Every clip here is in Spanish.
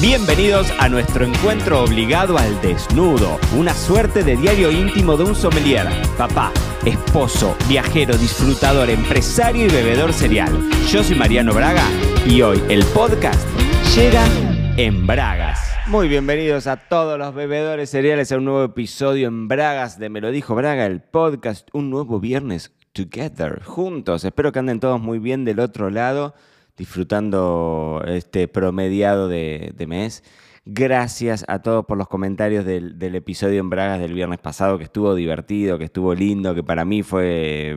Bienvenidos a nuestro encuentro obligado al desnudo, una suerte de diario íntimo de un sommelier, papá, esposo, viajero, disfrutador, empresario y bebedor serial. Yo soy Mariano Braga y hoy el podcast llega en Bragas. Muy bienvenidos a todos los bebedores cereales a un nuevo episodio en Bragas de Me lo dijo Braga, el podcast, un nuevo viernes together, juntos. Espero que anden todos muy bien del otro lado disfrutando este promediado de, mes. Gracias a todos por los comentarios del, episodio en Bragas del viernes pasado, que estuvo divertido, que estuvo lindo, que para mí fue,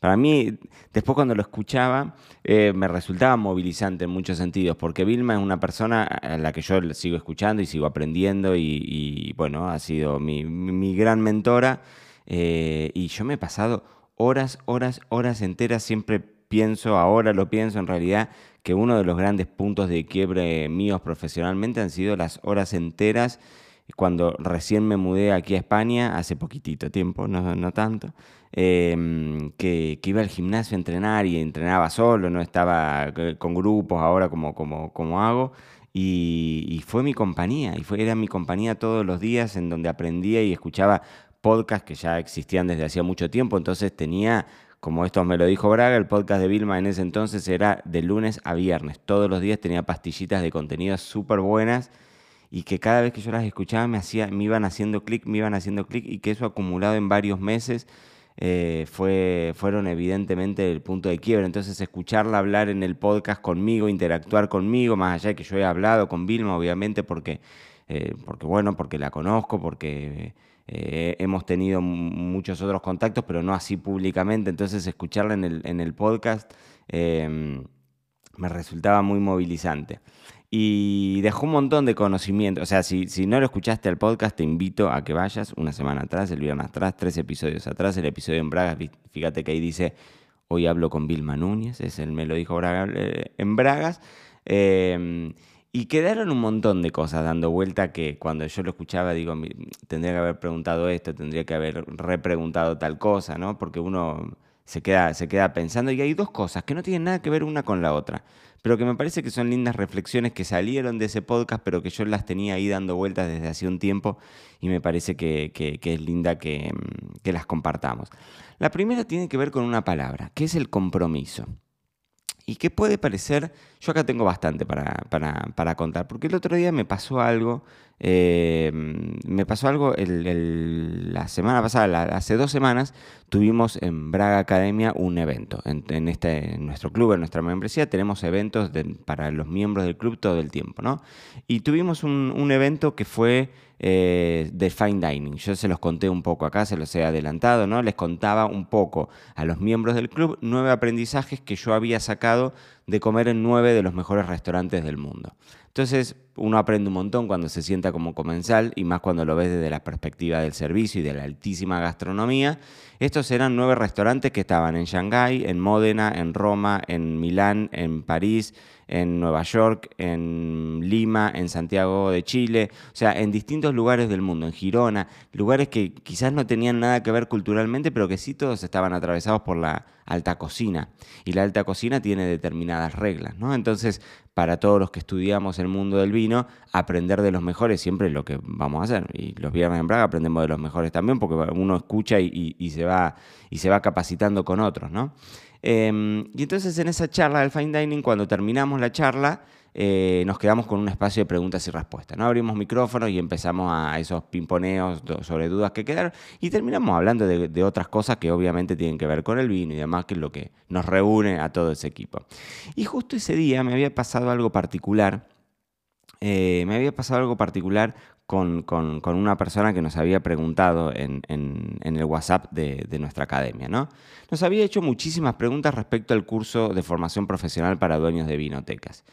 para mí, después cuando lo escuchaba, eh, me resultaba movilizante en muchos sentidos, porque Vilma es una persona a la que yo sigo escuchando y sigo aprendiendo y, bueno, ha sido mi, gran mentora eh, y yo me he pasado horas, horas, horas enteras siempre pienso, ahora lo pienso en realidad, que uno de los grandes puntos de quiebre míos profesionalmente han sido las horas enteras cuando recién me mudé aquí a España, hace poquitito tiempo, no, tanto, em, que, iba al gimnasio a entrenar y entrenaba solo, no estaba con grupos ahora como, como, como hago. Y, fue mi compañía, y fue, era mi compañía todos los días en donde aprendía y escuchaba podcasts que ya existían desde hacía mucho tiempo, entonces tenía como esto me lo dijo Braga, el podcast de Vilma en ese entonces era de lunes a viernes. Todos los días tenía pastillitas de contenido súper buenas y que cada vez que yo las escuchaba me, hacía, me iban haciendo clic, me iban haciendo clic y que eso acumulado en varios meses eh, fue, fueron evidentemente el punto de quiebre. Entonces escucharla hablar en el podcast conmigo, interactuar conmigo, más allá de que yo he hablado con Vilma, obviamente, porque, eh, porque bueno, porque la conozco, porque hemos tenido muchos otros contactos, pero no así públicamente, entonces escucharla en el, podcast em, me resultaba muy movilizante. Y dejó un montón de conocimiento. O sea, si, no lo escuchaste al podcast, te invito a que vayas una semana atrás, el viernes atrás, tres episodios atrás, el episodio en Bragas. Fíjate que ahí dice, hoy hablo con Vilma Núñez, es el me lo dijo Braga, eh, en Bragas. Eh, y quedaron un montón de cosas dando vuelta que cuando yo lo escuchaba digo, tendría que haber preguntado esto, tendría que haber repreguntado tal cosa, ¿no? Porque uno se queda, se queda pensando y hay dos cosas que no tienen nada que ver una con la otra, pero que me parece que son lindas reflexiones que salieron de ese podcast, pero que yo las tenía ahí dando vueltas desde hace un tiempo y me parece que, es linda que, que las compartamos. La primera tiene que ver con una palabra, que es el compromiso. Y qué puede parecer, yo acá tengo bastante para, para, contar, porque el otro día me pasó algo, eh, me pasó algo la semana pasada, hace dos semanas, tuvimos en Braga Academia un evento. En, este, nuestro club, en nuestra membresía, tenemos eventos para los miembros del club todo el tiempo, ¿no? Y tuvimos un, un evento que fue eh, de fine dining. Yo se los conté un poco acá, se los he adelantado, ¿no? Les contaba un poco a los miembros del club nueve aprendizajes que yo había sacado de comer en nueve de los mejores restaurantes del mundo. Entonces, uno aprende un montón cuando se sienta como comensal y más cuando lo ves desde la perspectiva del servicio y de la altísima gastronomía. Estos eran nueve restaurantes que estaban en Shanghái, en Módena, en Roma, en Milán, en París, en Nueva York, en Lima, en Santiago de Chile, o sea, en distintos lugares del mundo, en Girona, lugares que quizás no tenían nada que ver culturalmente, pero que sí todos estaban atravesados por la alta cocina. Y la alta cocina tiene determinadas reglas, ¿no? Entonces, para todos los que estudiamos el mundo del vino, aprender de los mejores siempre es lo que vamos a hacer. Y los viernes en Braga aprendemos de los mejores también, porque uno escucha y, se, va, y se va capacitando con otros, ¿no? Em, y entonces en esa charla del Fine Dining, cuando terminamos la charla, eh, nos quedamos con un espacio de preguntas y respuestas. ¿no? Abrimos micrófonos y empezamos a esos pimponeos sobre dudas que quedaron y terminamos hablando de, otras cosas que obviamente tienen que ver con el vino y demás, que es lo que nos reúne a todo ese equipo. Y justo ese día me había pasado algo particular. Eh, me había pasado algo particular con, una persona que nos había preguntado en, el WhatsApp de, nuestra academia. ¿no? Nos había hecho muchísimas preguntas respecto al curso de formación profesional para dueños de vinotecas.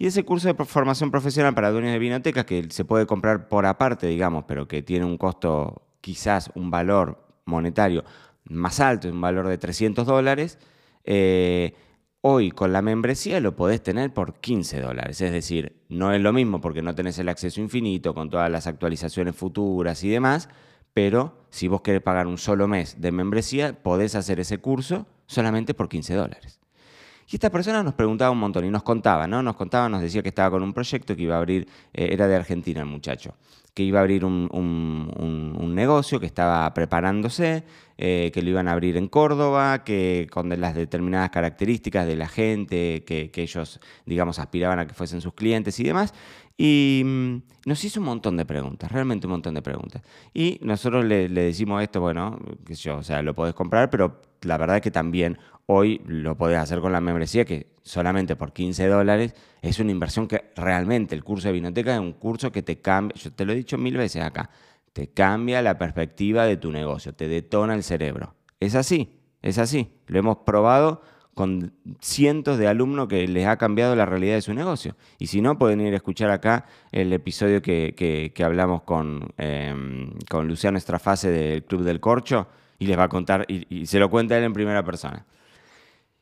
Y ese curso de formación profesional para dueños de vinotecas, que se puede comprar por aparte, digamos, pero que tiene un costo, quizás un valor monetario más alto, un valor de 300 dólares, eh, Hoy con la membresía lo podés tener por 15 dólares, es decir, no es lo mismo porque no tenés el acceso infinito con todas las actualizaciones futuras y demás, pero si vos querés pagar un solo mes de membresía, podés hacer ese curso solamente por 15 dólares. Y esta persona nos preguntaba un montón y nos contaba, ¿no? Nos contaba, nos decía que estaba con un proyecto que iba a abrir, eh, era de Argentina el muchacho, que iba a abrir un, negocio, que estaba preparándose, eh, que lo iban a abrir en Córdoba, que con las determinadas características de la gente, que, ellos, digamos, aspiraban a que fuesen sus clientes y demás. Y mm, nos hizo un montón de preguntas, realmente un montón de preguntas. Y nosotros le, decimos esto, bueno, que yo, o sea, lo podés comprar, pero la verdad es que también hoy lo podés hacer con la membresía, que solamente por 15 dólares es una inversión que realmente el curso de Vinoteca es un curso que te cambia, yo te lo he dicho mil veces acá, te cambia la perspectiva de tu negocio, te detona el cerebro. Es así, es así. Lo hemos probado con cientos de alumnos que les ha cambiado la realidad de su negocio. Y si no, pueden ir a escuchar acá el episodio que, hablamos con, em, con Luciano Estrafase del Club del Corcho y les va a contar, y, se lo cuenta él en primera persona.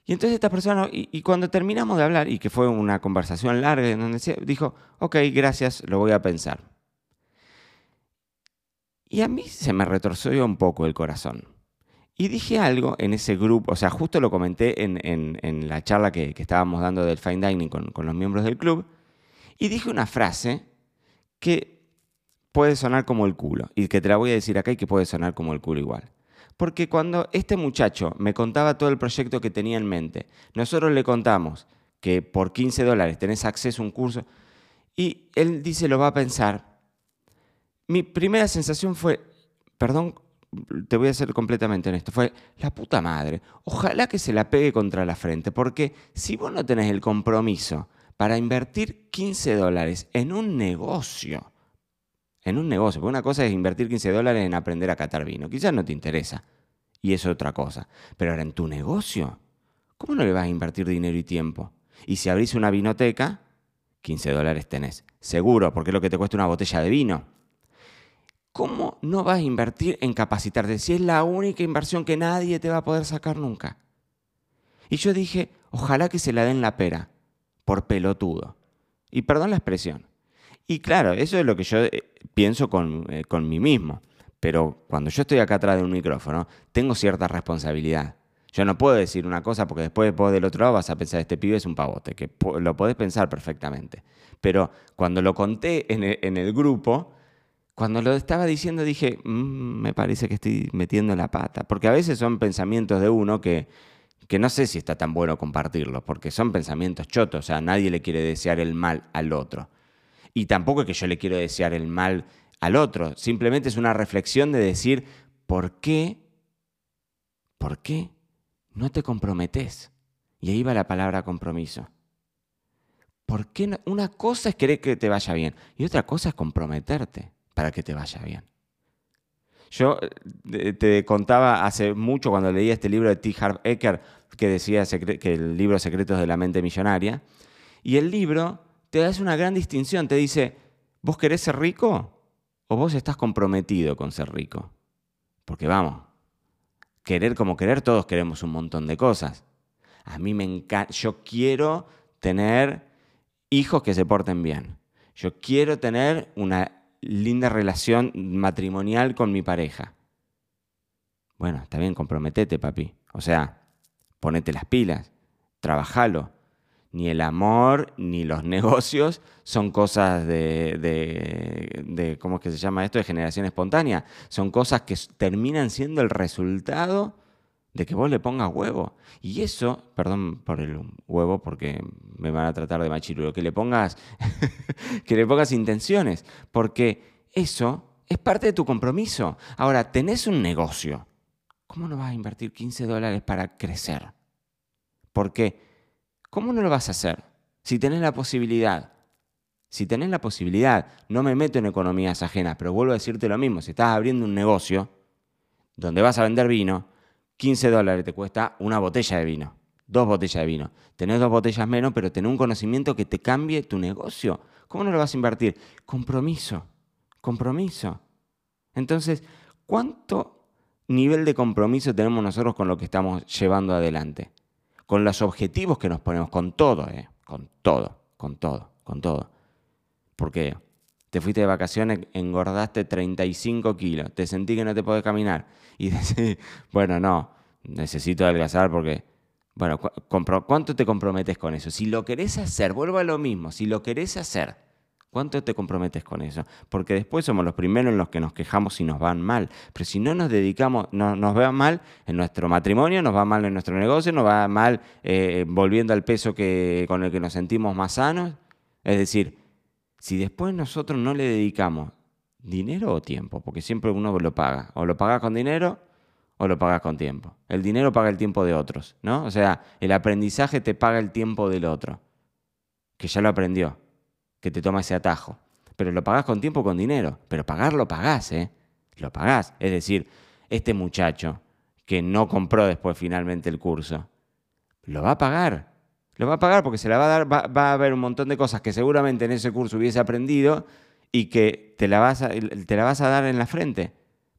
Y entonces esta persona, y, cuando terminamos de hablar, y que fue una conversación larga, donde dijo, ok, gracias, lo voy a pensar. Y a mí se me retorció un poco el corazón. Y dije algo en ese grupo, o sea, justo lo comenté en, la charla que, estábamos dando del Fine Dining con, con los miembros del club, y dije una frase que puede sonar como el culo, y que te la voy a decir acá y que puede sonar como el culo igual. Porque cuando este muchacho me contaba todo el proyecto que tenía en mente, nosotros le contamos que por 15 dólares tenés acceso a un curso, y él dice lo va a pensar, mi primera sensación fue, perdón te voy a ser completamente honesto, fue la puta madre. Ojalá que se la pegue contra la frente, porque si vos no tenés el compromiso para invertir 15 dólares en un negocio, en un negocio, porque una cosa es invertir 15 dólares en aprender a catar vino, quizás no te interesa, y es otra cosa, pero ahora en tu negocio, ¿cómo no le vas a invertir dinero y tiempo? Y si abrís una vinoteca, 15 dólares tenés, seguro, porque es lo que te cuesta una botella de vino. ¿cómo no vas a invertir en capacitarte si es la única inversión que nadie te va a poder sacar nunca? Y yo dije, ojalá que se la den la pera, por pelotudo. Y perdón la expresión. Y claro, eso es lo que yo eh, pienso con, eh, con mí mismo. Pero cuando yo estoy acá atrás de un micrófono, tengo cierta responsabilidad. Yo no puedo decir una cosa porque después vos del otro lado vas a pensar, este pibe es un pavote, que lo podés pensar perfectamente. Pero cuando lo conté en en el grupo, cuando lo estaba diciendo dije, mm, me parece que estoy metiendo la pata, porque a veces son pensamientos de uno que, que no sé si está tan bueno compartirlos, porque son pensamientos chotos, o sea, nadie le quiere desear el mal al otro. Y tampoco es que yo le quiero desear el mal al otro, simplemente es una reflexión de decir, ¿por qué? ¿Por qué no te comprometes? Y ahí va la palabra compromiso. ¿Por qué Una cosa es querer que te vaya bien y otra cosa es comprometerte para que te vaya bien. Yo eh, te contaba hace mucho cuando leía este libro de T. Harv Eker que decía que el libro Secretos de la Mente Millonaria, y el libro te hace una gran distinción, te dice, ¿vos querés ser rico o vos estás comprometido con ser rico? Porque vamos, querer como querer, todos queremos un montón de cosas. A mí me encanta, yo quiero tener hijos que se porten bien. Yo quiero tener una linda relación matrimonial con mi pareja. Bueno, está bien, comprometete, papi. O sea, ponete las pilas, trabajalo. Ni el amor ni los negocios son cosas de, de, de, ¿cómo es que se llama esto? De generación espontánea. Son cosas que terminan siendo el resultado de que vos le pongas huevo. Y eso, perdón por el huevo porque me van a tratar de machirulo, que le pongas, que le pongas intenciones, porque eso es parte de tu compromiso. Ahora, tenés un negocio. ¿Cómo no vas a invertir 15 dólares para crecer? Porque, ¿cómo no lo vas a hacer? Si tenés la posibilidad. Si tenés la posibilidad, no me meto en economías ajenas, pero vuelvo a decirte lo mismo, si estás abriendo un negocio donde vas a vender vino, 15 dólares te cuesta una botella de vino, dos botellas de vino. Tenés dos botellas menos, pero tenés un conocimiento que te cambie tu negocio. ¿Cómo no lo vas a invertir? Compromiso, compromiso. Entonces, ¿cuánto nivel de compromiso tenemos nosotros con lo que estamos llevando adelante? Con los objetivos que nos ponemos, con todo, ¿eh? con todo, con todo, con todo. Porque te fuiste de vacaciones, engordaste 35 kilos, te sentí que no te podés caminar y decís, bueno, no, necesito adelgazar porque Bueno, ¿cuánto te comprometes con eso? Si lo querés hacer, vuelvo a lo mismo, si lo querés hacer, ¿cuánto te comprometes con eso? Porque después somos los primeros en los que nos quejamos si nos van mal. Pero si no nos dedicamos, no, nos va mal en nuestro matrimonio, nos va mal en nuestro negocio, nos va mal eh, volviendo al peso que, con el que nos sentimos más sanos. Es decir, si después nosotros no le dedicamos dinero o tiempo, porque siempre uno lo paga, o lo paga con dinero o lo pagas con tiempo. El dinero paga el tiempo de otros, ¿no? O sea, el aprendizaje te paga el tiempo del otro, que ya lo aprendió, que te toma ese atajo. Pero lo pagas con tiempo con dinero. Pero pagar lo pagás, ¿eh? Lo pagás. Es decir, este muchacho que no compró después finalmente el curso, lo va a pagar. Lo va a pagar porque se la va a dar, va, a haber un montón de cosas que seguramente en ese curso hubiese aprendido y que te la vas a, te la vas a dar en la frente.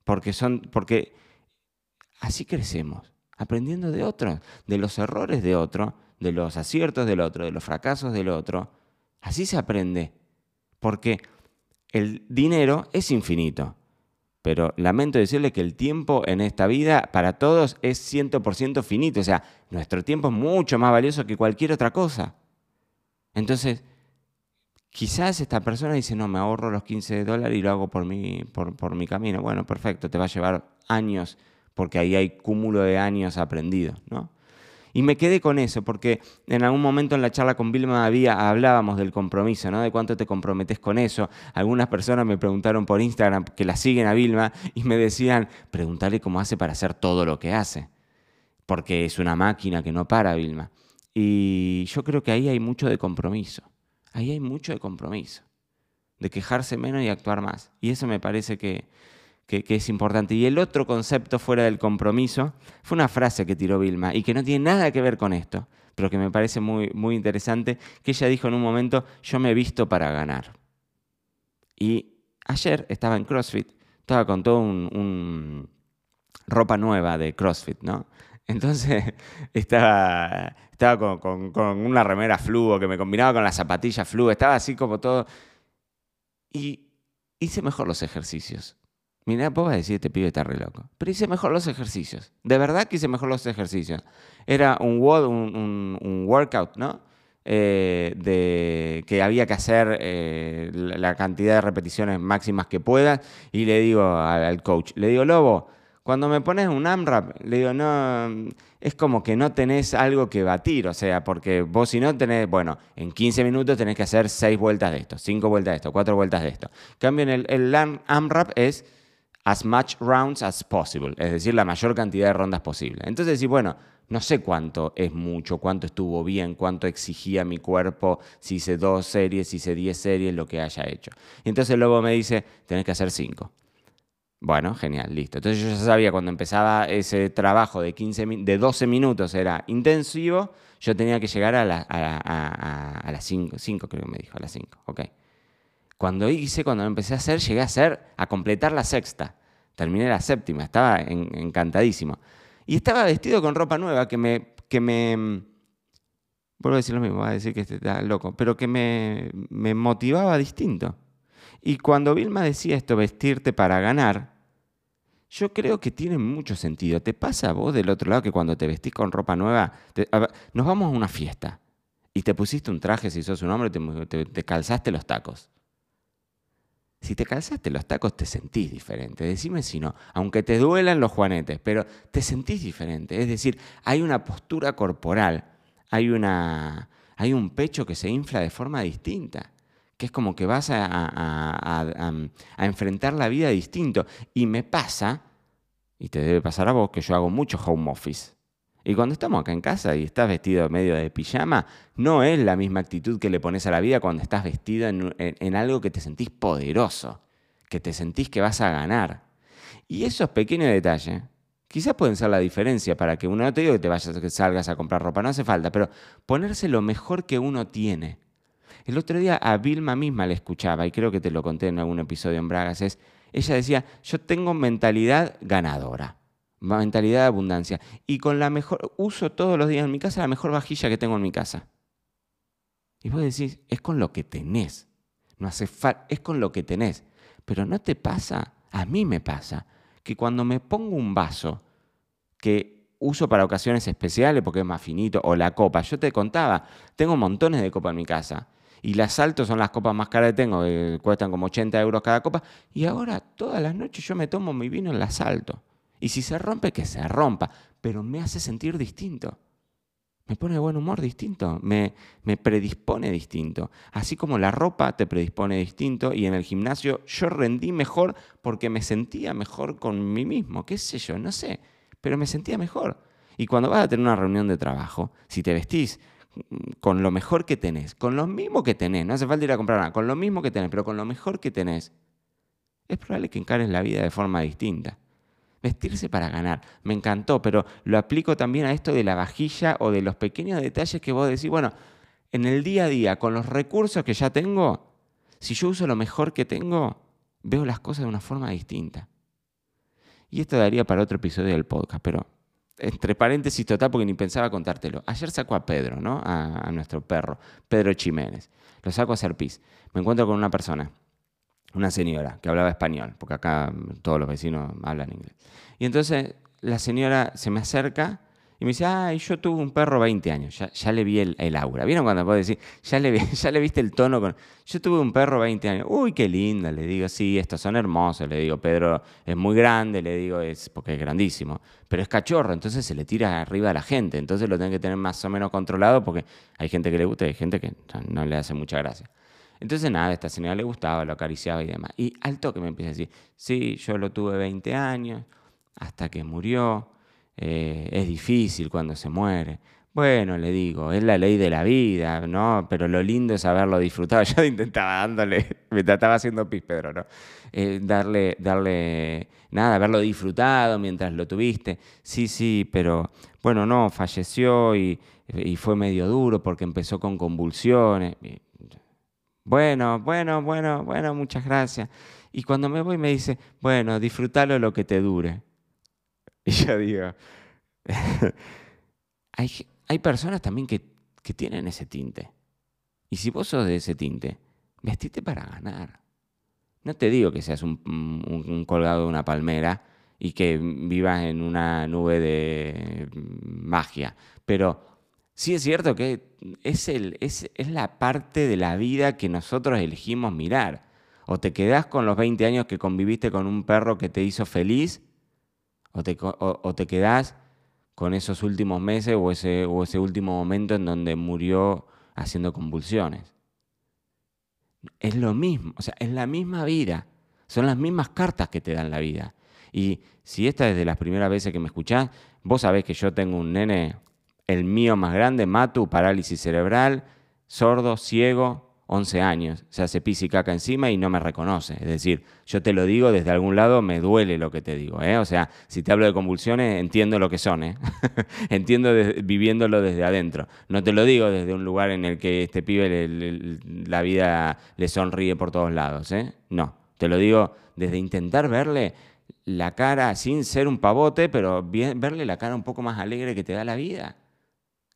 Porque son, porque Así crecemos, aprendiendo de otros, de los errores de otro, de los aciertos del otro, de los fracasos del otro. Así se aprende, porque el dinero es infinito. Pero lamento decirle que el tiempo en esta vida para todos es 100% finito. O sea, nuestro tiempo es mucho más valioso que cualquier otra cosa. Entonces, quizás esta persona dice, no, me ahorro los 15 dólares y lo hago por mi, por, por mi camino. Bueno, perfecto, te va a llevar años porque ahí hay cúmulo de años aprendidos, ¿no? Y me quedé con eso, porque en algún momento en la charla con Vilma había, hablábamos del compromiso, ¿no? De cuánto te comprometes con eso. Algunas personas me preguntaron por Instagram que la siguen a Vilma y me decían, preguntarle cómo hace para hacer todo lo que hace. Porque es una máquina que no para, Vilma. Y yo creo que ahí hay mucho de compromiso. Ahí hay mucho de compromiso. De quejarse menos y actuar más. Y eso me parece que, que, es importante. Y el otro concepto fuera del compromiso fue una frase que tiró Vilma y que no tiene nada que ver con esto, pero que me parece muy, muy interesante, que ella dijo en un momento, yo me he visto para ganar. Y ayer estaba en CrossFit, estaba con todo un, ropa nueva de CrossFit, ¿no? Entonces estaba, estaba con, con, una remera fluo que me combinaba con las zapatillas fluo, estaba así como todo. Y hice mejor los ejercicios. Mira, vos vas a decir, este pibe está re loco. Pero hice mejor los ejercicios. De verdad que hice mejor los ejercicios. Era un, un, workout, ¿no? Eh, de que había que hacer eh, la cantidad de repeticiones máximas que puedas. Y le digo al, coach, le digo, Lobo, cuando me pones un AMRAP, le digo, no, es como que no tenés algo que batir, o sea, porque vos si no tenés, bueno, en 15 minutos tenés que hacer 6 vueltas de esto, 5 vueltas de esto, 4 vueltas de esto. En cambio, en el, el AMRAP es as much rounds as possible, es decir, la mayor cantidad de rondas posible. Entonces decir, bueno, no sé cuánto es mucho, cuánto estuvo bien, cuánto exigía mi cuerpo, si hice dos series, si hice diez series, lo que haya hecho. Y entonces luego me dice, tenés que hacer cinco. Bueno, genial, listo. Entonces yo ya sabía cuando empezaba ese trabajo de, 15, de 12 minutos, era intensivo, yo tenía que llegar a, a, las 5, 5 creo que me dijo, a las 5, ok. Cuando hice, cuando empecé a hacer, llegué a hacer, a completar la sexta terminé la séptima, estaba encantadísimo. Y estaba vestido con ropa nueva que me, que me, vuelvo a decir lo mismo, voy a decir que está loco, pero que me, motivaba distinto. Y cuando Vilma decía esto, vestirte para ganar, yo creo que tiene mucho sentido. ¿Te pasa a vos del otro lado que cuando te vestís con ropa nueva, nos vamos a una fiesta y te pusiste un traje si sos un hombre, te calzaste los tacos? Si te calzaste los tacos, te sentís diferente. Decime si no, aunque te duelan los juanetes, pero te sentís diferente. Es decir, hay una postura corporal, hay, una, hay un pecho que se infla de forma distinta, que es como que vas a, a enfrentar la vida distinto. Y me pasa, y te debe pasar a vos, que yo hago mucho home office. Y cuando estamos acá en casa y estás vestido medio de pijama, no es la misma actitud que le pones a la vida cuando estás vestido en, algo que te sentís poderoso, que te sentís que vas a ganar. Y esos pequeños detalles quizás pueden ser la diferencia para que uno, no te digo que te vayas, que salgas a comprar ropa, no hace falta, pero ponerse lo mejor que uno tiene. El otro día a Vilma misma le escuchaba, y creo que te lo conté en algún episodio en Bragas, es, ella decía, yo tengo mentalidad ganadora mentalidad de abundancia. Y con la mejor, uso todos los días en mi casa la mejor vajilla que tengo en mi casa. Y vos decís, es con lo que tenés. No hace falta, es con lo que tenés. Pero no te pasa, a mí me pasa, que cuando me pongo un vaso que uso para ocasiones especiales porque es más finito, o la copa. Yo te contaba, tengo montones de copas en mi casa. Y las altos son las copas más caras que tengo, cuestan como 80 euros cada copa. Y ahora todas las noches yo me tomo mi vino en la asalto. Y si se rompe, que se rompa. Pero me hace sentir distinto. Me pone de buen humor distinto. Me, me predispone distinto. Así como la ropa te predispone distinto. Y en el gimnasio yo rendí mejor porque me sentía mejor con mí mismo. ¿Qué sé yo? No sé. Pero me sentía mejor. Y cuando vas a tener una reunión de trabajo, si te vestís con lo mejor que tenés, con lo mismo que tenés, no hace falta ir a comprar nada, con lo mismo que tenés, pero con lo mejor que tenés, es probable que encares la vida de forma distinta. Vestirse para ganar, me encantó, pero lo aplico también a esto de la vajilla o de los pequeños detalles que vos decís, bueno, en el día a día, con los recursos que ya tengo, si yo uso lo mejor que tengo, veo las cosas de una forma distinta. Y esto daría para otro episodio del podcast, pero entre paréntesis total porque ni pensaba contártelo. Ayer saco a Pedro, ¿no? A, nuestro perro, Pedro Chiménez. Lo saco a hacer pis. Me encuentro con una persona, una señora, que hablaba español, porque acá todos los vecinos hablan inglés. Y entonces la señora se me acerca y me dice, ay, yo tuve un perro 20 años, ya, le vi el, aura. ¿Vieron cuando puedo decir, ya le, ya le viste el tono con... Yo tuve un perro 20 años, uy, qué linda, le digo, sí, estos son hermosos, le digo, Pedro es muy grande, le digo, es porque es grandísimo, pero es cachorro, entonces se le tira arriba a la gente, entonces lo tienen que tener más o menos controlado porque hay gente que le gusta y hay gente que no le hace mucha gracia. Entonces nada, esta señora le gustaba, lo acariciaba y demás. Y al toque me empieza a decir, sí, yo lo tuve 20 años, hasta que murió eh, es difícil cuando se muere. Bueno, le digo, es la ley de la vida, ¿no? Pero lo lindo es haberlo disfrutado. Yo intentaba dándole, me trataba haciendo pis, Pedro, ¿no? Eh, darle, darle, nada, haberlo disfrutado mientras lo tuviste. Sí, sí, pero bueno, no, falleció y fue medio duro porque empezó con convulsiones. Bueno, bueno, bueno, bueno, muchas gracias. Y cuando me voy me dice, bueno, disfrútalo lo que te dure. Y yo digo, hay, hay, personas también que, que, tienen ese tinte. Y si vos sos de ese tinte, vestite para ganar. No te digo que seas un, un, colgado de una palmera y que vivas en una nube de magia, pero sí es cierto que es, el, es, es la parte de la vida que nosotros elegimos mirar. O te quedás con los 20 años que conviviste con un perro que te hizo feliz, o te, o, te quedás con esos últimos meses o ese, o ese último momento en donde murió haciendo convulsiones. Es lo mismo, o sea, es la misma vida. Son las mismas cartas que te dan la vida. Y si esta es de las primeras veces que me escuchás, vos sabés que yo tengo un nene, el mío más grande, Matu, parálisis cerebral, sordo, ciego, 11 años, se hace pis y caca encima y no me reconoce. Es decir, yo te lo digo desde algún lado, me duele lo que te digo. ¿eh? O sea, si te hablo de convulsiones, entiendo lo que son. ¿eh? entiendo viviéndolo desde adentro. No te lo digo desde un lugar en el que este pibe la vida le sonríe por todos lados. ¿eh? No, te lo digo desde intentar verle la cara sin ser un pavote, pero verle la cara un poco más alegre que te da la vida.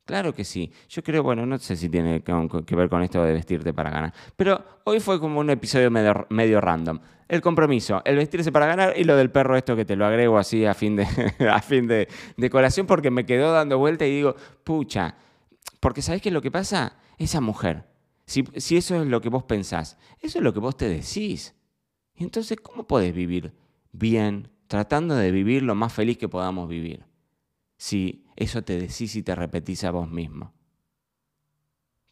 Claro que sí. Yo creo, bueno, no sé si tiene que ver con esto de vestirte para ganar. Pero hoy fue como un episodio medio, random. El compromiso, el vestirse para ganar y lo del perro esto que te lo agrego así a fin de, a fin de, colación porque me quedó dando vuelta y digo, pucha, porque ¿sabés qué es lo que pasa? Esa mujer, si, si eso es lo que vos pensás, eso es lo que vos te decís. Y entonces, ¿cómo podés vivir bien tratando de vivir lo más feliz que podamos vivir? Si eso te decís y te repetís a vos mismo.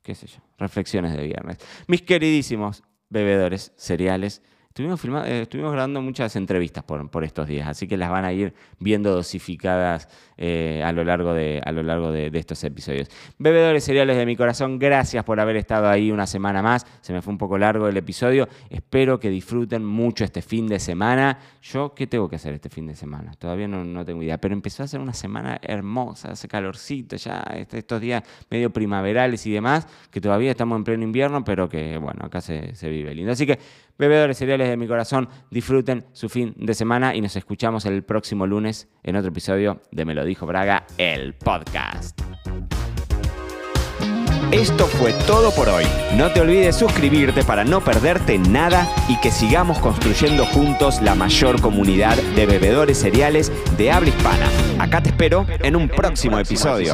¿Qué sé yo? Reflexiones de viernes. Mis queridísimos bebedores cereales, Estuvimos, eh, estuvimos grabando muchas entrevistas por, por, estos días, así que las van a ir viendo dosificadas eh, a lo largo, de, a lo largo de, estos episodios. Bebedores cereales de mi corazón, gracias por haber estado ahí una semana más. Se me fue un poco largo el episodio. Espero que disfruten mucho este fin de semana. Yo, ¿qué tengo que hacer este fin de semana? Todavía no, no tengo idea, pero empezó a ser una semana hermosa, hace calorcito ya, este, estos días medio primaverales y demás, que todavía estamos en pleno invierno, pero que bueno, acá se, se vive lindo. Así que Bebedores cereales de mi corazón, disfruten su fin de semana y nos escuchamos el próximo lunes en otro episodio de Me lo dijo Braga, el podcast. Esto fue todo por hoy. No te olvides suscribirte para no perderte nada y que sigamos construyendo juntos la mayor comunidad de bebedores cereales de habla hispana. Acá te espero en un próximo episodio.